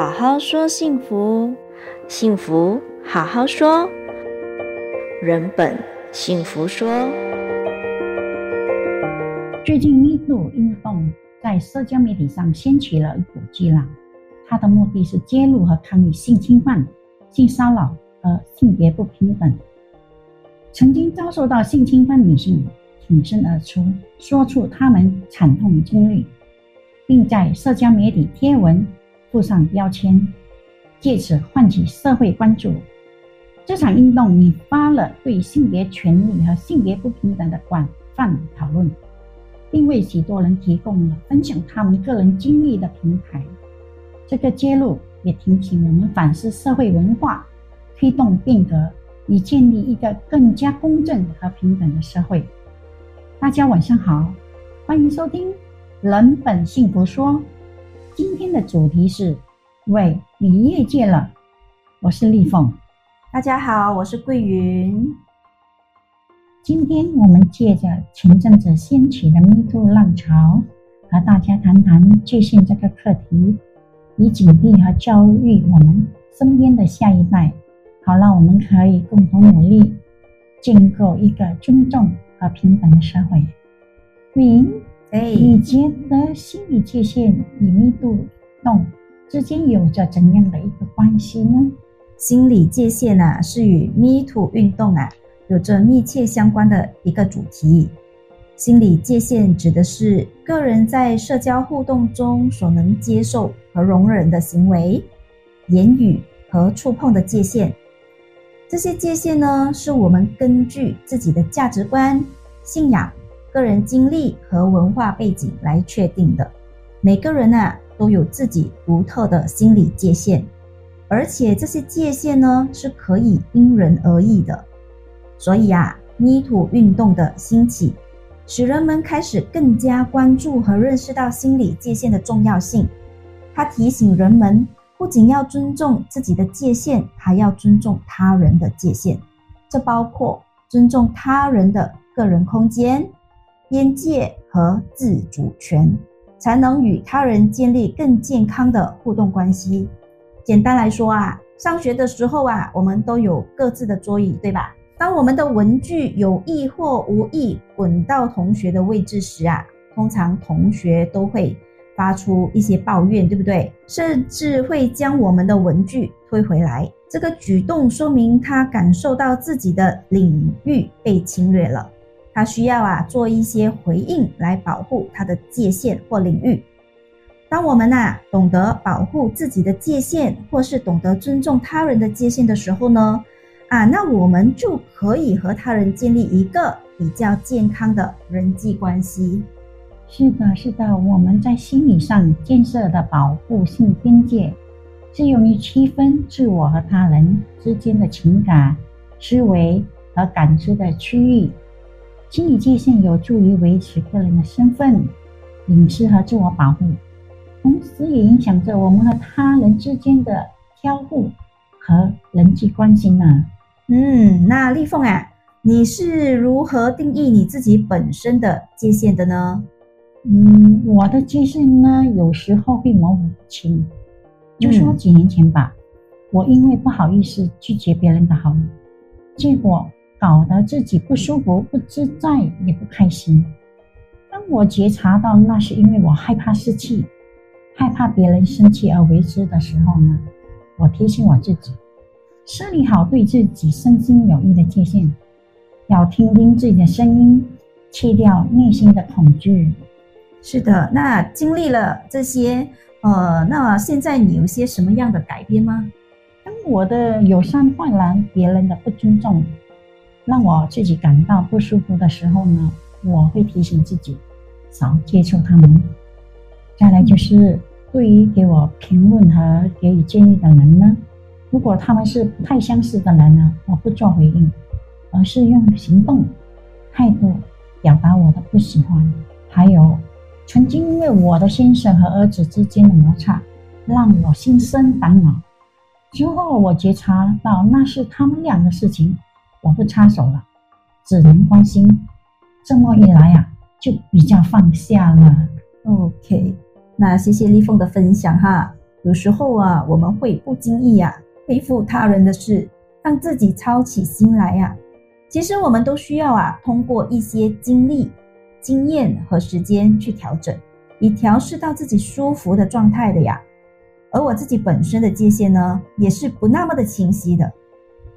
好好说幸福，幸福好好说，人本幸福说。最近，MeToo 运动在社交媒体上掀起了一股巨浪，它的目的是揭露和抗议性侵犯、性骚扰和性别不平等。曾经遭受到性侵犯女性挺身而出，说出她们惨痛经历。并在社交媒体贴文附上标签，借此唤起社会关注。这场运动引发了对性别权利和性别不平等的广泛讨论，并为许多人提供了分享他们个人经历的平台。这个揭露也提醒我们反思社会文化，推动变革，以建立一个更加公正和平等的社会。大家晚上好，欢迎收听。人本幸福说，今天的主题是：喂，你越界了。我是丽凤，大家好，我是桂云。今天我们借着前阵子掀起的 MeToo 浪潮，和大家谈谈界限这个课题，以警惕和教育我们身边的下一代，好让我们可以共同努力，建构一个尊重和平等的社会。云。哎，以前的心理界限与密度动之间有着怎样的一个关系呢？心理界限啊，是与 me to 运动啊有着密切相关的一个主题。心理界限指的是个人在社交互动中所能接受和容忍的行为、言语和触碰的界限。这些界限呢，是我们根据自己的价值观、信仰。个人经历和文化背景来确定的。每个人啊都有自己独特的心理界限，而且这些界限呢是可以因人而异的。所以啊泥土运动的兴起，使人们开始更加关注和认识到心理界限的重要性。它提醒人们，不仅要尊重自己的界限，还要尊重他人的界限。这包括尊重他人的个人空间。边界和自主权，才能与他人建立更健康的互动关系。简单来说啊，上学的时候啊，我们都有各自的桌椅，对吧？当我们的文具有意或无意滚到同学的位置时啊，通常同学都会发出一些抱怨，对不对？甚至会将我们的文具推回来。这个举动说明他感受到自己的领域被侵略了。他需要啊做一些回应来保护他的界限或领域。当我们呐懂得保护自己的界限，或是懂得尊重他人的界限的时候呢，啊，那我们就可以和他人建立一个比较健康的人际关系。是的，是的，我们在心理上建设的保护性边界，是用于区分自我和他人之间的情感、思维和感知的区域。心理界限有助于维持个人的身份、隐私和自我保护，同时也影响着我们和他人之间的交互和人际关系呢。嗯，那丽凤啊，你是如何定义你自己本身的界限的呢？嗯，我的界限呢，有时候会模糊不清。就说几年前吧，嗯、我因为不好意思拒绝别人的好意，结果。搞得自己不舒服、不自在，也不开心。当我觉察到那是因为我害怕失去、害怕别人生气而为之的时候呢，我提醒我自己，设立好对自己身心有益的界限，要听听自己的声音，去掉内心的恐惧。是的，那经历了这些，呃，那现在你有些什么样的改变吗？当我的友善换来别人的不尊重。让我自己感到不舒服的时候呢，我会提醒自己少接触他们。再来就是对于给我评论和给予建议的人呢，如果他们是不太相似的人呢，我不做回应，而是用行动态度表达我的不喜欢。还有曾经因为我的先生和儿子之间的摩擦，让我心生烦恼。之后我觉察到那是他们俩的事情。我不插手了，只能关心。这么一来呀、就比较放下了。OK，那谢谢丽凤的分享哈。有时候啊，我们会不经意啊背负他人的事，让自己操起心来呀、其实我们都需要啊，通过一些经历、经验和时间去调整，以调试到自己舒服的状态的呀。而我自己本身的界限呢，也是不那么的清晰的，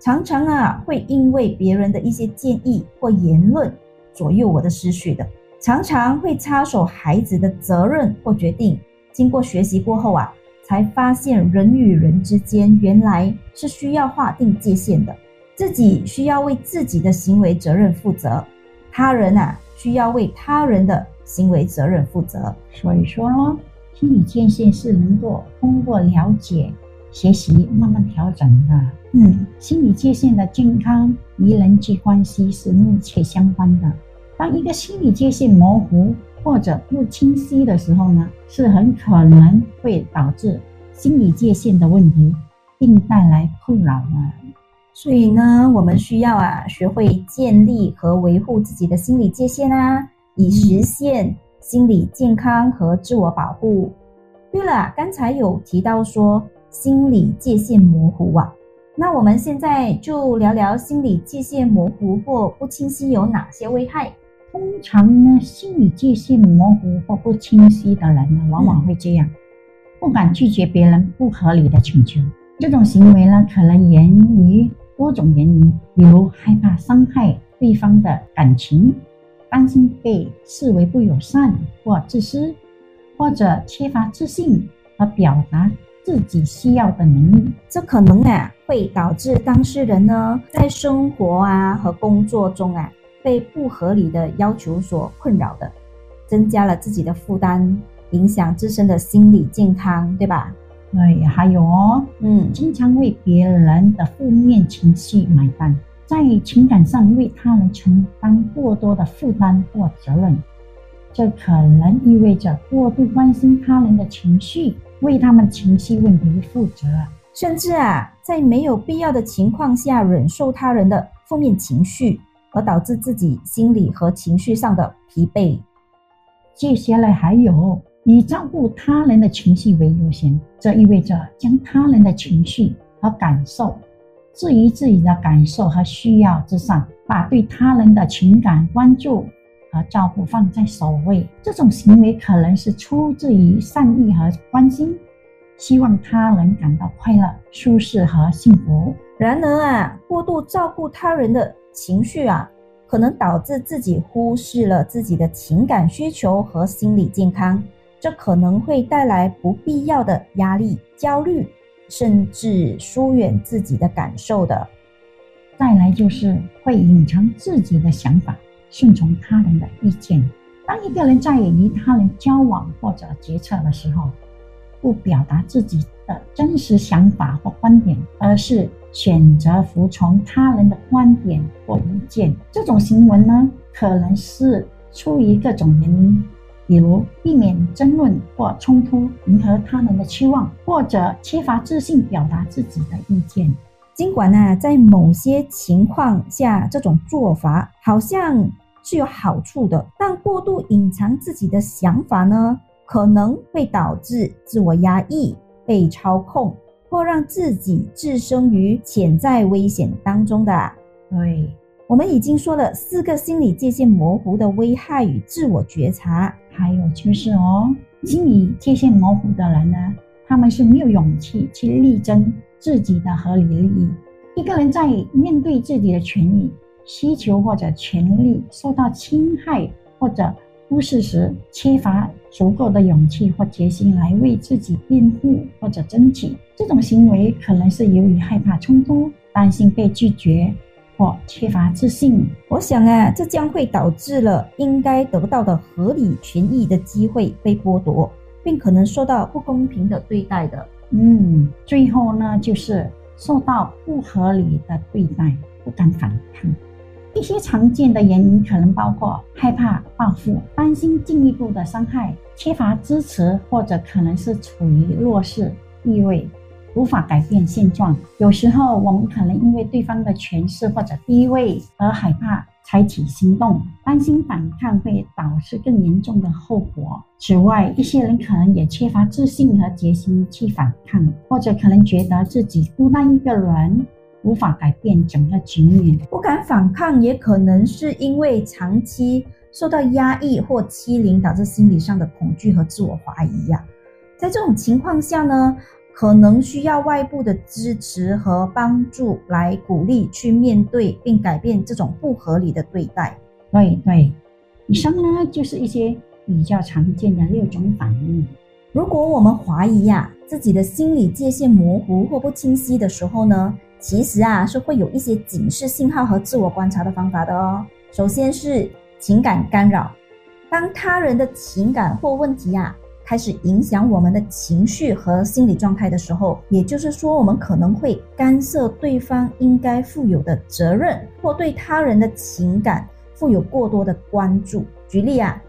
常常啊会因为别人的一些建议或言论左右我的思绪的，常常会插手孩子的责任或决定。经过学习过后啊，才发现人与人之间原来是需要划定界限的。自己需要为自己的行为责任负责，他人啊需要为他人的行为责任负责。所以说呢，心理界限是能够通过了解、学习慢慢调整的。嗯，心理界限的健康与人际关系是密切相关的。当一个心理界限模糊或者不清晰的时候呢，是很可能会导致心理界限的问题，并带来困扰的。所以呢，我们需要啊，学会建立和维护自己的心理界限啊，以实现心理健康和自我保护。对了，刚才有提到说心理界限模糊啊，那我们现在就聊聊心理界限模糊或不清晰有哪些危害。通常呢，心理界限模糊或不清晰的人呢，往往会这样，不敢拒绝别人不合理的请求。这种行为呢，可能源于多种原因，比如害怕伤害对方的感情，担心被视为不友善或自私，或者缺乏自信和表达自己需要的能力。这可能啊会导致当事人呢在生活啊和工作中啊被不合理的要求所困扰的，增加了自己的负担，影响自身的心理健康，对吧？对，还有哦，嗯，经常为别人的负面情绪买单，在情感上为他人承担过多的负担或责任，这可能意味着过度关心他人的情绪，为他们情绪问题负责，甚至啊，在没有必要的情况下忍受他人的负面情绪，而导致自己心理和情绪上的疲惫。接下来还有。以照顾他人的情绪为优先，这意味着将他人的情绪和感受置于自己的感受和需要之上，把对他人的情感关注和照顾放在首位。这种行为可能是出自于善意和关心，希望他人感到快乐、舒适和幸福。然而啊，过度照顾他人的情绪啊，可能导致自己忽视了自己的情感需求和心理健康。这可能会带来不必要的压力、焦虑，甚至疏远自己的感受的。再来就是会隐藏自己的想法，顺从他人的意见。当一个人在与他人交往或者决策的时候，不表达自己的真实想法或观点，而是选择服从他人的观点或意见，这种行为呢，可能是出于各种原因。比如避免争论或冲突，迎合他人的期望，或者缺乏自信表达自己的意见。尽管呢，在某些情况下，这种做法好像是有好处的，但过度隐藏自己的想法呢，可能会导致自我压抑、被操控，或让自己置身于潜在危险当中的。对，我们已经说了四个心理界限模糊的危害与自我觉察。还有就是哦，心理界限模糊的人呢，他们是没有勇气去力争自己的合理利益。一个人在面对自己的权益、需求或者权利受到侵害或者忽视时，缺乏足够的勇气或决心来为自己辩护或者争取，这种行为可能是由于害怕冲突、担心被拒绝。或缺乏自信，我想啊，这将会导致了应该得到的合理权益的机会被剥夺，并可能受到不公平的对待的。嗯，最后呢，就是受到不合理的对待，不敢反抗。一些常见的原因可能包括害怕报复、担心进一步的伤害、缺乏支持，或者可能是处于弱势地位。无法改变现状，有时候我们可能因为对方的权势或者地位而害怕采取行动，担心反抗会导致更严重的后果。此外，一些人可能也缺乏自信和决心去反抗，或者可能觉得自己孤单一个人，无法改变整个局面。不敢反抗，也可能是因为长期受到压抑或欺凌，导致心理上的恐惧和自我怀疑呀。在这种情况下呢，可能需要外部的支持和帮助来鼓励去面对并改变这种不合理的对待。对对，以上呢就是一些比较常见的六种反应。如果我们怀疑呀、啊、自己的心理界限模糊或不清晰的时候呢，其实啊是会有一些警示信号和自我观察的方法的哦。首先是情感干扰，当他人的情感或问题啊。开始影响我们的情绪和心理状态的时候，也就是说，我们可能会干涉对方应该负有的责任，或对他人的情感负有过多的关注。举例啊，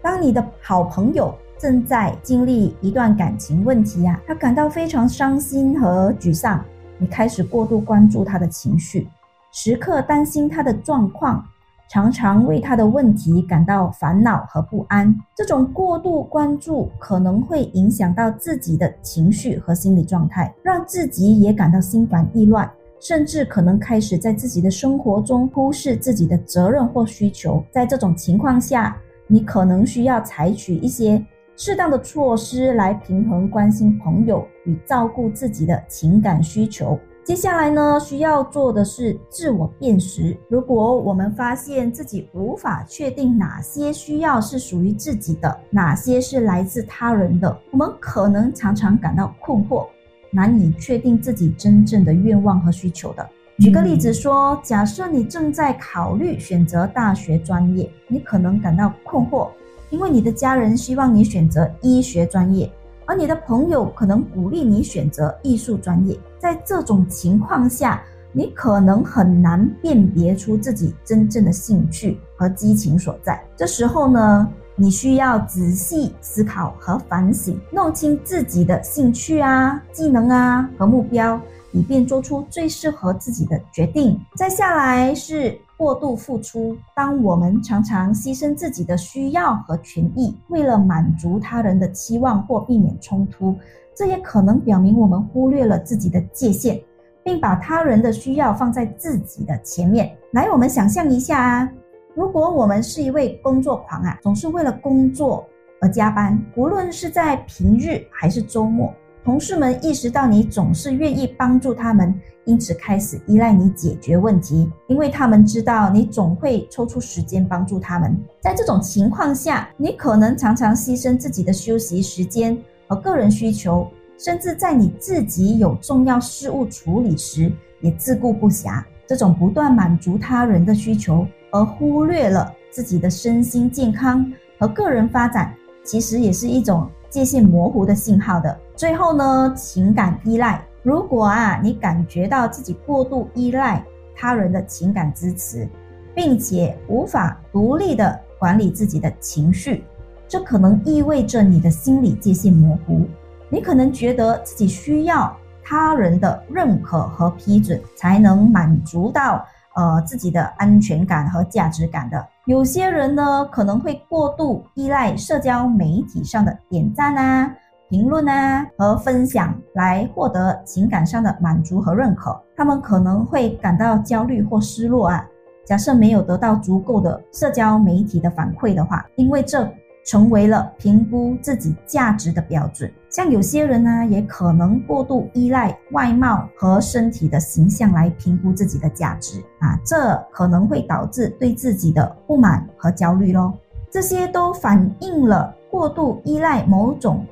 当你的好朋友正在经历一段感情问题啊，他感到非常伤心和沮丧，你开始过度关注他的情绪，时刻担心他的状况。常常为他的问题感到烦恼和不安，这种过度关注可能会影响到自己的情绪和心理状态，让自己也感到心烦意乱，甚至可能开始在自己的生活中忽视自己的责任或需求。在这种情况下，你可能需要采取一些适当的措施来平衡关心朋友与照顾自己的情感需求。接下来呢，需要做的是自我辨识。如果我们发现自己无法确定哪些需要是属于自己的，哪些是来自他人的，我们可能常常感到困惑，难以确定自己真正的愿望和需求的。举个例子说，假设你正在考虑选择大学专业，你可能感到困惑，因为你的家人希望你选择医学专业。而你的朋友可能鼓励你选择艺术专业，在这种情况下，你可能很难辨别出自己真正的兴趣和激情所在。这时候呢，你需要仔细思考和反省，弄清自己的兴趣啊、技能啊和目标，以便做出最适合自己的决定。再下来是。过度付出，当我们常常牺牲自己的需要和权益，为了满足他人的期望或避免冲突，这也可能表明我们忽略了自己的界限，并把他人的需要放在自己的前面。来，我们想象一下啊，如果我们是一位工作狂啊，总是为了工作而加班，无论是在平日还是周末。同事们意识到你总是愿意帮助他们，因此开始依赖你解决问题，因为他们知道你总会抽出时间帮助他们。在这种情况下，你可能常常牺牲自己的休息时间和个人需求，甚至在你自己有重要事务处理时也自顾不暇。这种不断满足他人的需求而忽略了自己的身心健康和个人发展，其实也是一种界限模糊的信号的。最后呢，情感依赖。如果啊，你感觉到自己过度依赖他人的情感支持，并且无法独立的管理自己的情绪，这可能意味着你的心理界限模糊。你可能觉得自己需要他人的认可和批准，才能满足到呃自己的安全感和价值感的。有些人呢，可能会过度依赖社交媒体上的点赞啊。评论啊和分享来获得情感上的满足和认可，他们可能会感到焦虑或失落啊。假设没有得到足够的社交媒体的反馈的话，因为这成为了评估自己价值的标准。像有些人呢，也可能过度依赖外貌和身体的形象来评估自己的价值啊，这可能会导致对自己的不满和焦虑咯。这些都反映了过度依赖某种。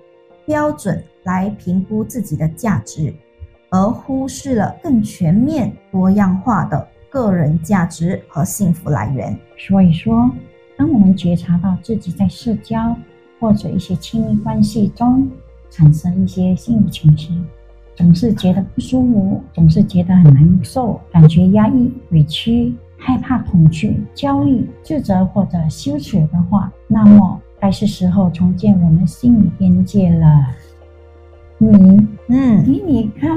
标准来评估自己的价值，而忽视了更全面、多样化的个人价值和幸福来源。所以说，当我们觉察到自己在社交或者一些亲密关系中产生一些心理情绪，总是觉得不舒服，总是觉得很难受，感觉压抑、委屈、害怕、恐惧、焦虑、自责或者羞耻的话，那么。该是时候重建我们心理边界了。你，嗯，你你看，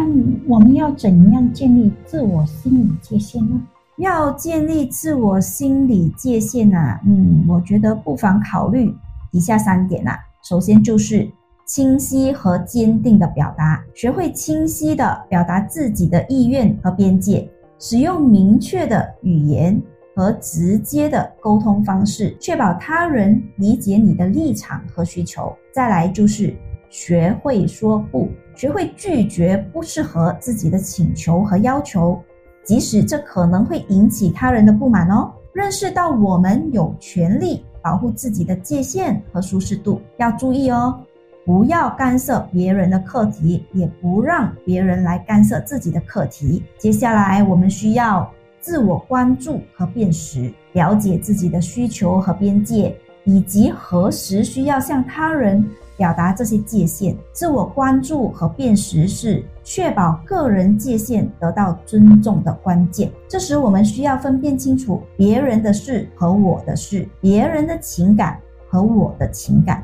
我们要怎样建立自我心理界限呢？要建立自我心理界限啊，嗯，我觉得不妨考虑以下三点啊。首先就是清晰和坚定的表达，学会清晰的表达自己的意愿和边界，使用明确的语言和直接的沟通方式，确保他人理解你的立场和需求。再来就是学会说不，学会拒绝不适合自己的请求和要求。即使这可能会引起他人的不满哦，认识到我们有权利保护自己的界限和舒适度，要注意哦，不要干涉别人的课题，也不让别人来干涉自己的课题。接下来，我们需要自我关注和辨识，了解自己的需求和边界，以及何时需要向他人。表达这些界限，自我关注和辨识是确保个人界限得到尊重的关键。这时，我们需要分辨清楚别人的事和我的事，别人的情感和我的情感，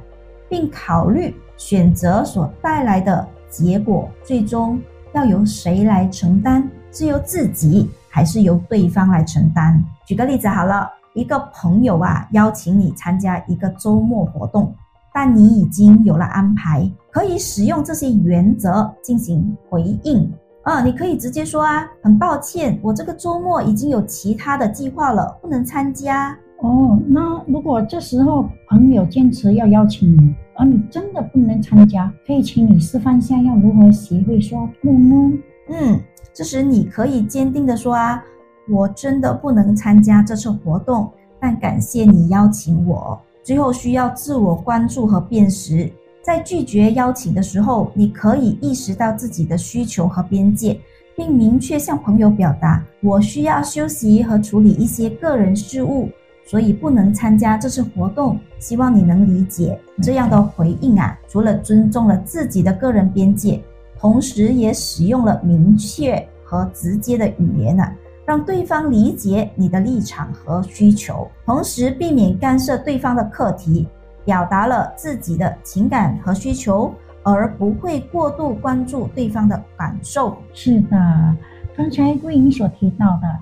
并考虑选择所带来的结果，最终要由谁来承担？是由自己还是由对方来承担？举个例子好了，一个朋友啊，邀请你参加一个周末活动。但你已经有了安排，可以使用这些原则进行回应啊！你可以直接说啊，很抱歉，我这个周末已经有其他的计划了，不能参加。哦，那如果这时候朋友坚持要邀请你，而你真的不能参加，可以请你示范下要如何学会说不呢？嗯，这时你可以坚定的说啊，我真的不能参加这次活动，但感谢你邀请我。最后需要自我关注和辨识，在拒绝邀请的时候，你可以意识到自己的需求和边界，并明确向朋友表达：“我需要休息和处理一些个人事务，所以不能参加这次活动。”希望你能理解。这样的回应啊，除了尊重了自己的个人边界，同时也使用了明确和直接的语言啊。让对方理解你的立场和需求，同时避免干涉对方的课题，表达了自己的情感和需求，而不会过度关注对方的感受。是的，刚才桂英所提到的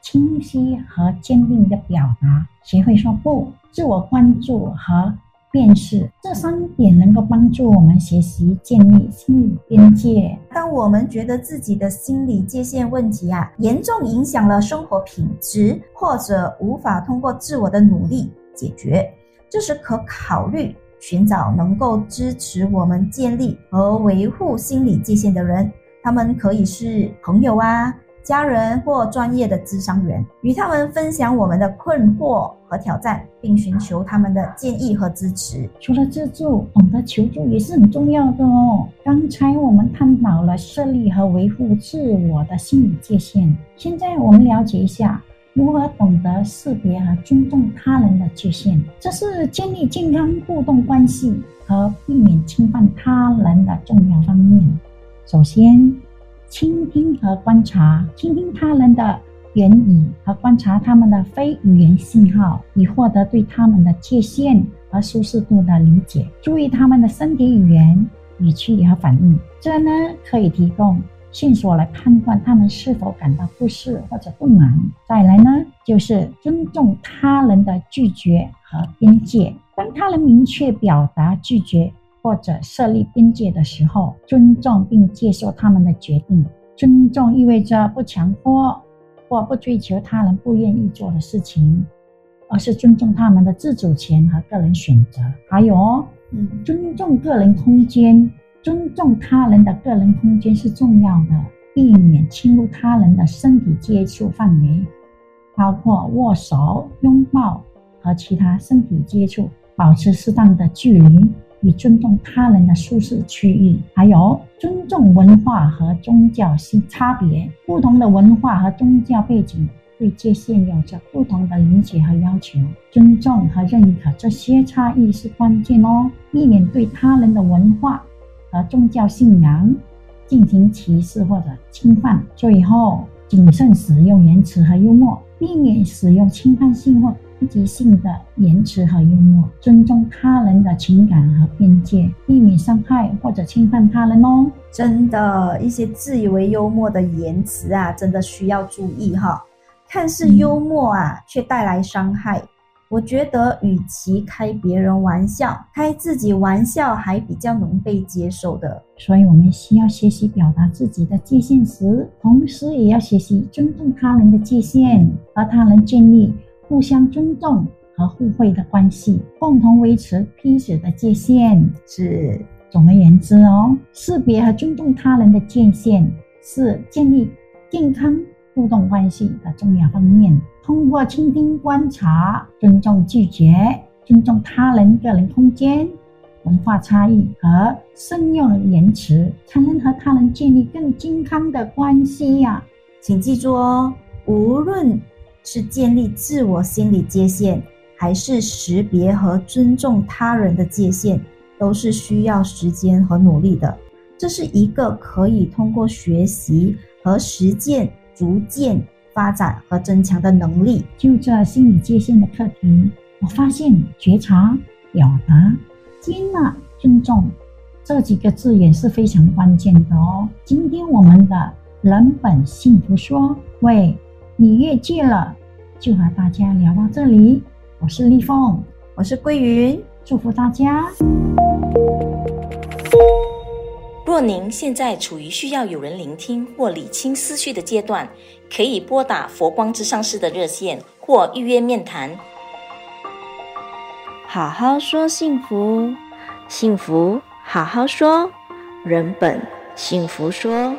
清晰和坚定的表达，学会说不，自我关注和。辨识这三点能够帮助我们学习建立心理边界。当我们觉得自己的心理界限问题啊严重影响了生活品质，或者无法通过自我的努力解决，这时可考虑寻找能够支持我们建立和维护心理界限的人，他们可以是朋友啊。家人或专业的咨商员，与他们分享我们的困惑和挑战，并寻求他们的建议和支持。除了自助，懂得求助也是很重要的哦。刚才我们探讨了设立和维护自我的心理界限，现在我们了解一下如何懂得识别和尊重他人的界限，这是建立健康互动关系和避免侵犯他人的重要方面。首先，倾听和观察，倾听他人的言语和观察他们的非语言信号，以获得对他们的界限和舒适度的理解。注意他们的身体语言、语气和反应，这呢可以提供线索来判断他们是否感到不适或者不满。再来呢，就是尊重他人的拒绝和边界。当他人明确表达拒绝。或者设立边界的时候，尊重并接受他们的决定。尊重意味着不强迫或不追求他人不愿意做的事情，而是尊重他们的自主权和个人选择。还有哦，嗯，尊重个人空间，尊重他人的个人空间是重要的，避免侵入他人的身体接触范围，包括握手、拥抱和其他身体接触，保持适当的距离。以尊重他人的舒适区域，还有尊重文化和宗教性差别。不同的文化和宗教背景对界限有着不同的理解和要求。尊重和认可这些差异是关键哦，避免对他人的文化和宗教信仰进行歧视或者侵犯。最后，谨慎使用言辞和幽默，避免使用侵犯性或。攻击性的言辞和幽默，尊重他人的情感和边界，避免伤害或者侵犯他人哦。真的，一些自以为幽默的言辞啊，真的需要注意哈。看似幽默啊，嗯、却带来伤害。我觉得，与其开别人玩笑，开自己玩笑还比较能被接受的。所以，我们需要学习表达自己的界限时，同时也要学习尊重他人的界限，和他人建立互相尊重和互惠的关系，共同维持彼此的界限。是，总而言之哦，识别和尊重他人的界限，是建立健康互动关系的重要方面。通过倾听、观察、尊重拒绝、尊重他人个人空间、文化差异和慎用言辞，才能和他人建立更健康的关系呀、啊！请记住哦，无论是建立自我心理界限，还是识别和尊重他人的界限，都是需要时间和努力的。这是一个可以通过学习和实践逐渐。发展和增强的能力。就这心理界限的课题，我发现觉察、表达、接纳、尊重这几个字也是非常关键的哦。今天我们的人本幸福说，喂，你越界了，就和大家聊到这里。我是丽凤，我是桂云，祝福大家。若您现在处于需要有人聆听或理清思绪的阶段，可以拨打佛光之上师的热线或预约面谈。好好说幸福，幸福好好说，人本幸福说。